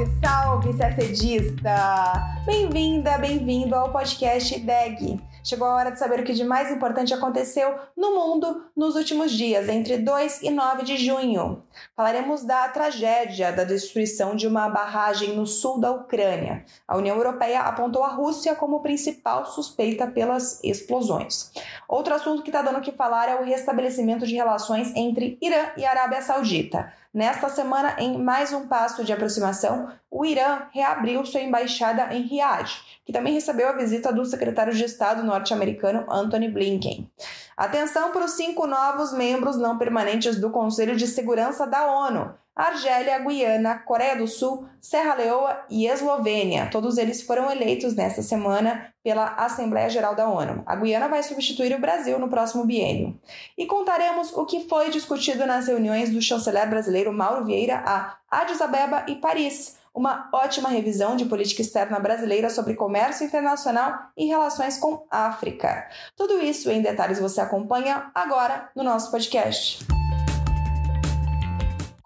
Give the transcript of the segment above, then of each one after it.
Salve, salve, CSDista! Bem-vinda, bem-vindo ao podcast DEG. Chegou a hora de saber o que de mais importante aconteceu no mundo nos últimos dias, entre 2 e 9 de junho. Falaremos da tragédia da destruição de uma barragem no sul da Ucrânia. A União Europeia apontou a Rússia como principal suspeita pelas explosões. Outro assunto que está dando o que falar é o restabelecimento de relações entre Irã e Arábia Saudita. Nesta semana, em mais um passo de aproximação, o Irã reabriu sua embaixada em Riad, que também recebeu a visita do secretário de Estado norte-americano Antony Blinken. Atenção para os cinco novos membros não permanentes do Conselho de Segurança da ONU. Argélia, Guiana, Coreia do Sul, Serra Leoa e Eslovênia. Todos eles foram eleitos nesta semana pela Assembleia Geral da ONU. A Guiana vai substituir o Brasil no próximo biênio. E contaremos o que foi discutido nas reuniões do chanceler brasileiro Mauro Vieira a Addis Abeba e Paris. Uma ótima revisão de política externa brasileira sobre comércio internacional e relações com África. Tudo isso em detalhes você acompanha agora no nosso podcast.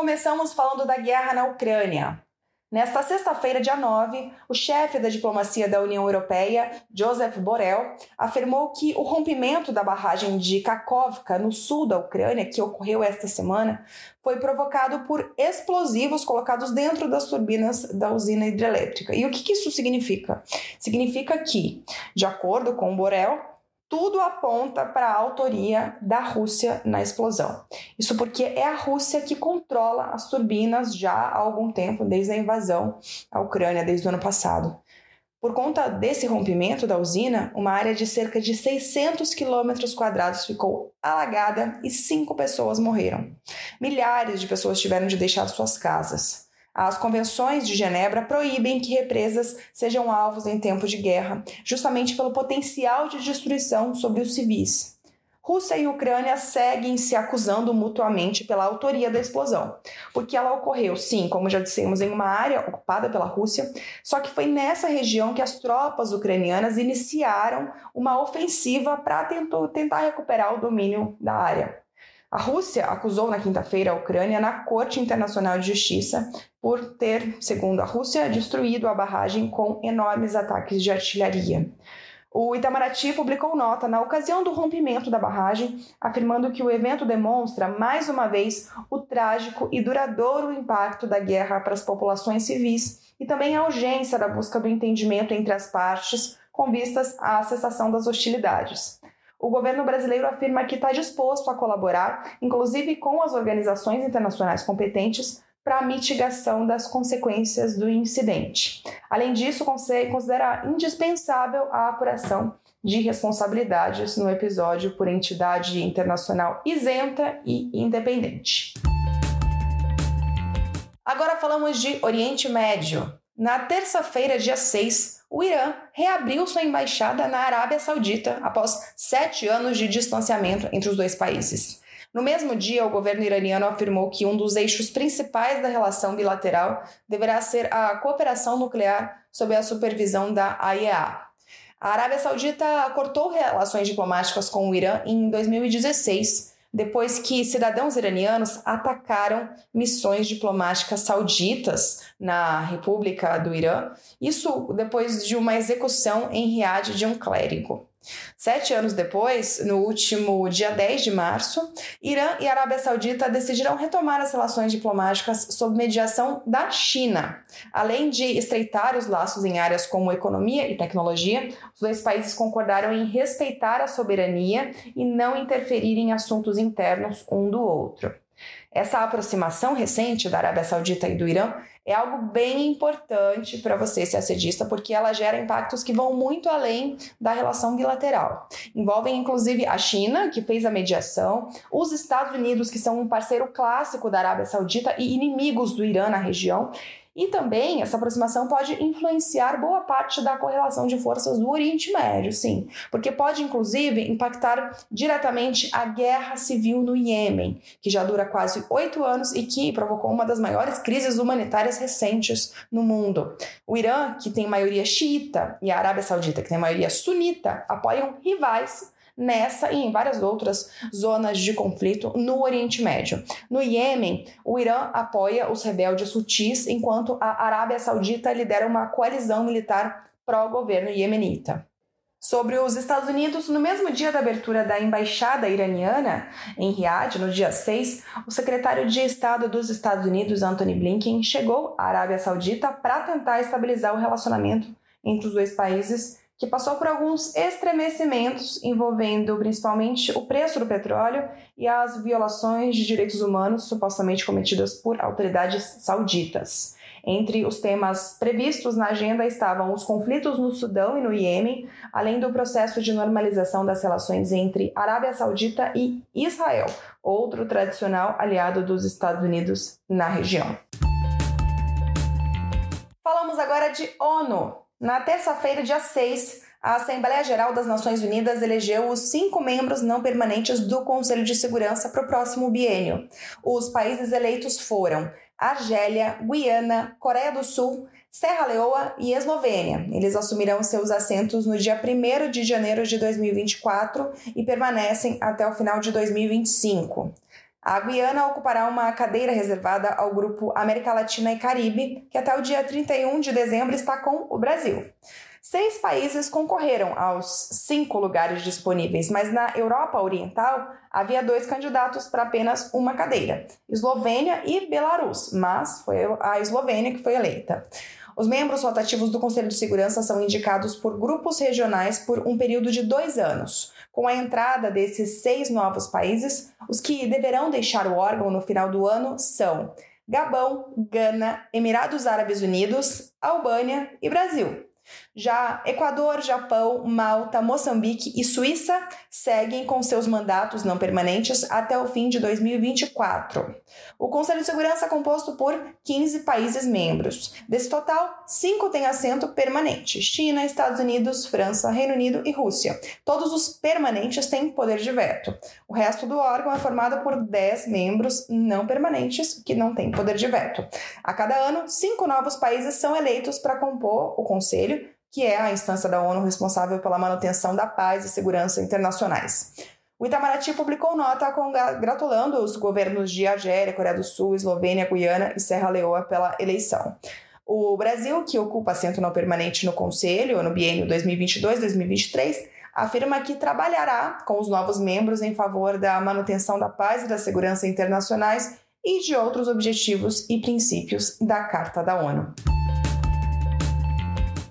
Começamos falando da guerra na Ucrânia. Nesta sexta-feira, dia 9, o chefe da diplomacia da União Europeia, Joseph Borrell, afirmou que o rompimento da barragem de Kakovka, no sul da Ucrânia, que ocorreu esta semana, foi provocado por explosivos colocados dentro das turbinas da usina hidrelétrica. E o que isso significa? Significa que, de acordo com Borrell, tudo aponta para a autoria da Rússia na explosão. Isso porque é a Rússia que controla as turbinas já há algum tempo, desde a invasão à Ucrânia, desde o ano passado. Por conta desse rompimento da usina, uma área de cerca de 600 quilômetros quadrados ficou alagada e cinco pessoas morreram. Milhares de pessoas tiveram de deixar suas casas. As convenções de Genebra proíbem que represas sejam alvos em tempo de guerra, justamente pelo potencial de destruição sobre os civis. Rússia e Ucrânia seguem se acusando mutuamente pela autoria da explosão, porque ela ocorreu, sim, como já dissemos, em uma área ocupada pela Rússia, só que foi nessa região que as tropas ucranianas iniciaram uma ofensiva para tentar recuperar o domínio da área. A Rússia acusou na quinta-feira a Ucrânia na Corte Internacional de Justiça por ter, segundo a Rússia, destruído a barragem com enormes ataques de artilharia. O Itamaraty publicou nota na ocasião do rompimento da barragem, afirmando que o evento demonstra, mais uma vez, o trágico e duradouro impacto da guerra para as populações civis e também a urgência da busca do entendimento entre as partes com vistas à cessação das hostilidades. O governo brasileiro afirma que está disposto a colaborar, inclusive com as organizações internacionais competentes, para a mitigação das consequências do incidente. Além disso, considera indispensável a apuração de responsabilidades no episódio por entidade internacional isenta e independente. Agora falamos de Oriente Médio. Na terça-feira, dia 6, o Irã reabriu sua embaixada na Arábia Saudita após sete anos de distanciamento entre os dois países. No mesmo dia, o governo iraniano afirmou que um dos eixos principais da relação bilateral deverá ser a cooperação nuclear sob a supervisão da AIEA. A Arábia Saudita cortou relações diplomáticas com o Irã em 2016 depois que cidadãos iranianos atacaram missões diplomáticas sauditas na República do Irã, isso depois de uma execução em Riad de um clérigo. Sete anos depois, no último dia 10 de março, Irã e Arábia Saudita decidiram retomar as relações diplomáticas sob mediação da China. Além de estreitar os laços em áreas como economia e tecnologia, os dois países concordaram em respeitar a soberania e não interferir em assuntos internos um do outro. Essa aproximação recente da Arábia Saudita e do Irã é algo bem importante para você ser assedista, porque ela gera impactos que vão muito além da relação bilateral. Envolvem inclusive a China, que fez a mediação, os Estados Unidos, que são um parceiro clássico da Arábia Saudita e inimigos do Irã na região, e também essa aproximação pode influenciar boa parte da correlação de forças do Oriente Médio, sim, porque pode inclusive impactar diretamente a guerra civil no Iêmen, que já dura quase oito anos e que provocou uma das maiores crises humanitárias recentes no mundo. O Irã, que tem maioria xiita, e a Arábia Saudita, que tem maioria sunita, apoiam rivais nessa e em várias outras zonas de conflito no Oriente Médio. No Iêmen, o Irã apoia os rebeldes hutis, enquanto a Arábia Saudita lidera uma coalizão militar pró-governo iemenita. Sobre os Estados Unidos, no mesmo dia da abertura da embaixada iraniana em Riad, no dia 6, o secretário de Estado dos Estados Unidos, Anthony Blinken, chegou à Arábia Saudita para tentar estabilizar o relacionamento entre os dois países, que passou por alguns estremecimentos envolvendo principalmente o preço do petróleo e as violações de direitos humanos supostamente cometidas por autoridades sauditas. Entre os temas previstos na agenda estavam os conflitos no Sudão e no Iêmen, além do processo de normalização das relações entre Arábia Saudita e Israel, outro tradicional aliado dos Estados Unidos na região. Falamos agora de ONU. Na terça-feira, dia 6, a Assembleia Geral das Nações Unidas elegeu os cinco membros não permanentes do Conselho de Segurança para o próximo biênio. Os países eleitos foram Argélia, Guiana, Coreia do Sul, Serra Leoa e Eslovênia. Eles assumirão seus assentos no dia 1 de janeiro de 2024 e permanecem até o final de 2025. A Guiana ocupará uma cadeira reservada ao grupo América Latina e Caribe, que até o dia 31 de dezembro está com o Brasil. Seis países concorreram aos cinco lugares disponíveis, mas na Europa Oriental havia dois candidatos para apenas uma cadeira: Eslovênia e Belarus, mas foi a Eslovênia que foi eleita. Os membros rotativos do Conselho de Segurança são indicados por grupos regionais por um período de dois anos. Com a entrada desses seis novos países, os que deverão deixar o órgão no final do ano são Gabão, Gana, Emirados Árabes Unidos, Albânia e Brasil. Já Equador, Japão, Malta, Moçambique e Suíça seguem com seus mandatos não permanentes até o fim de 2024. O Conselho de Segurança é composto por 15 países membros. Desse total, cinco têm assento permanente: China, Estados Unidos, França, Reino Unido e Rússia. Todos os permanentes têm poder de veto. O resto do órgão é formado por 10 membros não permanentes que não têm poder de veto. A cada ano, cinco novos países são eleitos para compor o Conselho que é a instância da ONU responsável pela manutenção da paz e segurança internacionais. O Itamaraty publicou nota congratulando os governos de Argélia, Coreia do Sul, Eslovênia, Guiana e Serra Leoa pela eleição. O Brasil, que ocupa assento não permanente no Conselho no biênio 2022-2023, afirma que trabalhará com os novos membros em favor da manutenção da paz e da segurança internacionais e de outros objetivos e princípios da Carta da ONU.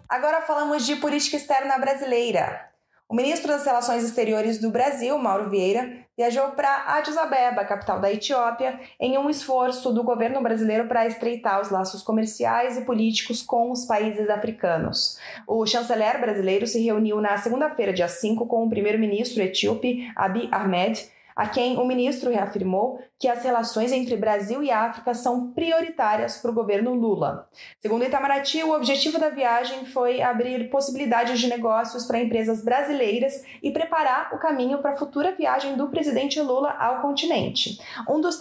Agora falamos de política externa brasileira. O ministro das Relações Exteriores do Brasil, Mauro Vieira, viajou para Addis Abeba, capital da Etiópia, em um esforço do governo brasileiro para estreitar os laços comerciais e políticos com os países africanos. O chanceler brasileiro se reuniu na segunda-feira, dia 5, com o primeiro-ministro etíope Abiy Ahmed a quem o ministro reafirmou que as relações entre Brasil e África são prioritárias para o governo Lula. Segundo Itamaraty, o objetivo da viagem foi abrir possibilidades de negócios para empresas brasileiras e preparar o caminho para a futura viagem do presidente Lula ao continente. Um dos,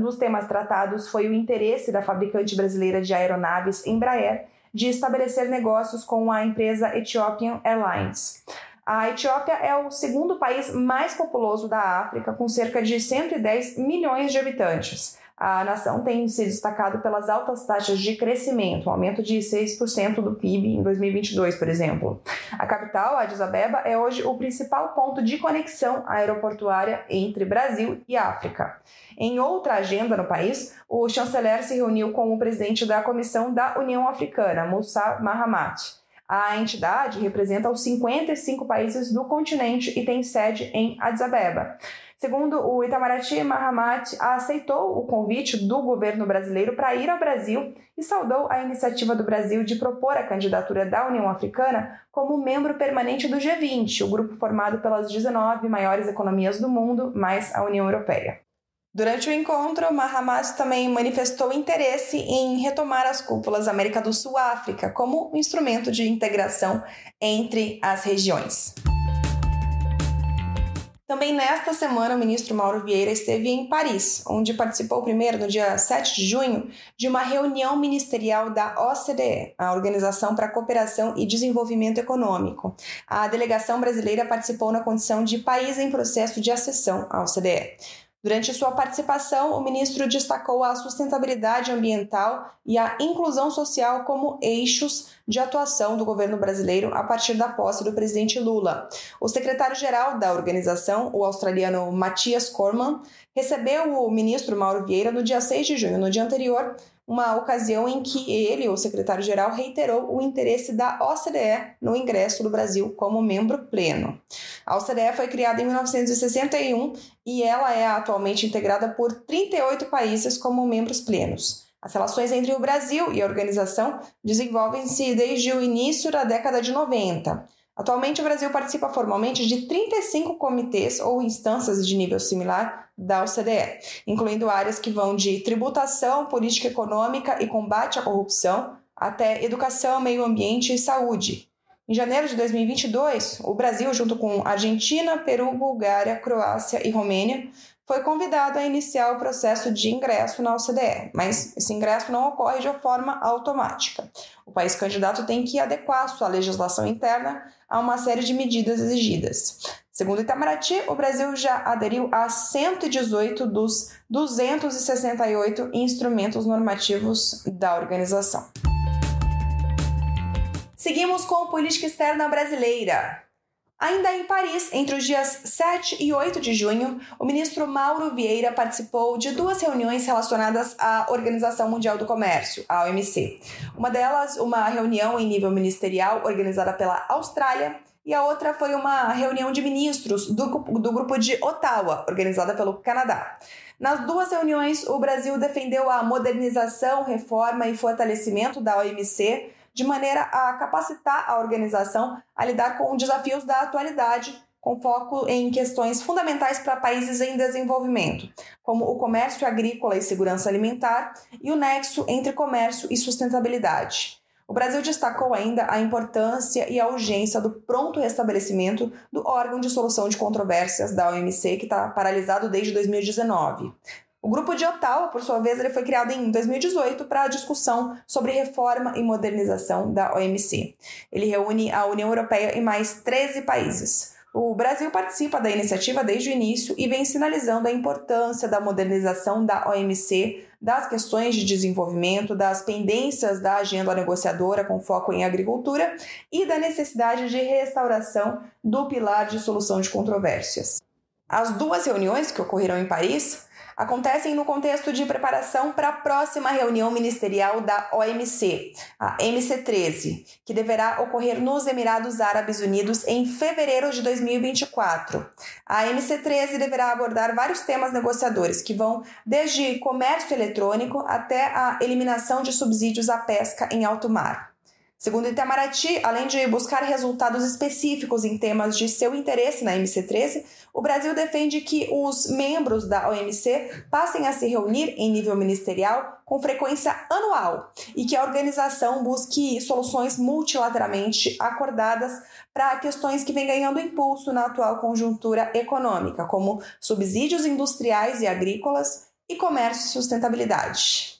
dos temas tratados foi o interesse da fabricante brasileira de aeronaves Embraer de estabelecer negócios com a empresa Ethiopian Airlines. A Etiópia é o segundo país mais populoso da África, com cerca de 110 milhões de habitantes. A nação tem se destacado pelas altas taxas de crescimento, um aumento de 6% do PIB em 2022, por exemplo. A capital, Addis Abeba, é hoje o principal ponto de conexão aeroportuária entre Brasil e África. Em outra agenda no país, o chanceler se reuniu com o presidente da Comissão da União Africana, Moussa Mahamat. A entidade representa os 55 países do continente e tem sede em Addis Abeba. Segundo o Itamaraty, Mahamat aceitou o convite do governo brasileiro para ir ao Brasil e saudou a iniciativa do Brasil de propor a candidatura da União Africana como membro permanente do G20, o grupo formado pelas 19 maiores economias do mundo, mais a União Europeia. Durante o encontro, Mahamat também manifestou interesse em retomar as cúpulas América do Sul-África como um instrumento de integração entre as regiões. Também nesta semana, o ministro Mauro Vieira esteve em Paris, onde participou primeiro, no dia 7 de junho, de uma reunião ministerial da OCDE, a Organização para a Cooperação e Desenvolvimento Econômico. A delegação brasileira participou na condição de país em processo de acessão à OCDE. Durante sua participação, o ministro destacou a sustentabilidade ambiental e a inclusão social como eixos de atuação do governo brasileiro a partir da posse do presidente Lula. O secretário-geral da organização, o australiano Matias Corman, recebeu o ministro Mauro Vieira no dia 6 de junho. No dia anterior, uma ocasião em que ele, o secretário-geral, reiterou o interesse da OCDE no ingresso do Brasil como membro pleno. A OCDE foi criada em 1961 e ela é atualmente integrada por 38 países como membros plenos. As relações entre o Brasil e a organização desenvolvem-se desde o início da década de 90. Atualmente, o Brasil participa formalmente de 35 comitês ou instâncias de nível similar da OCDE, incluindo áreas que vão de tributação, política econômica e combate à corrupção, até educação, meio ambiente e saúde. Em janeiro de 2022, o Brasil, junto com Argentina, Peru, Bulgária, Croácia e Romênia, foi convidado a iniciar o processo de ingresso na OCDE, mas esse ingresso não ocorre de forma automática. O país candidato tem que adequar sua legislação interna a uma série de medidas exigidas. Segundo Itamaraty, o Brasil já aderiu a 118 dos 268 instrumentos normativos da organização. Seguimos com política externa brasileira. Ainda em Paris, entre os dias 7 e 8 de junho, o ministro Mauro Vieira participou de duas reuniões relacionadas à Organização Mundial do Comércio, a OMC. Uma delas, uma reunião em nível ministerial organizada pela Austrália, e a outra foi uma reunião de ministros do, do grupo de Ottawa, organizada pelo Canadá. Nas duas reuniões, o Brasil defendeu a modernização, reforma e fortalecimento da OMC de maneira a capacitar a organização a lidar com desafios da atualidade, com foco em questões fundamentais para países em desenvolvimento, como o comércio agrícola e segurança alimentar e o nexo entre comércio e sustentabilidade. O Brasil destacou ainda a importância e a urgência do pronto restabelecimento do órgão de solução de controvérsias da OMC, que está paralisado desde 2019. O grupo de Ottawa, por sua vez, ele foi criado em 2018 para a discussão sobre reforma e modernização da OMC. Ele reúne a União Europeia e mais 13 países. O Brasil participa da iniciativa desde o início e vem sinalizando a importância da modernização da OMC, das questões de desenvolvimento, das pendências da agenda negociadora com foco em agricultura e da necessidade de restauração do pilar de solução de controvérsias. As duas reuniões que ocorreram em Paris acontecem no contexto de preparação para a próxima reunião ministerial da OMC, a MC13, que deverá ocorrer nos Emirados Árabes Unidos em fevereiro de 2024. A MC13 deverá abordar vários temas negociadores, que vão desde comércio eletrônico até a eliminação de subsídios à pesca em alto mar. Segundo Itamaraty, além de buscar resultados específicos em temas de seu interesse na MC13, o Brasil defende que os membros da OMC passem a se reunir em nível ministerial com frequência anual e que a organização busque soluções multilateralmente acordadas para questões que vêm ganhando impulso na atual conjuntura econômica, como subsídios industriais e agrícolas e comércio e sustentabilidade.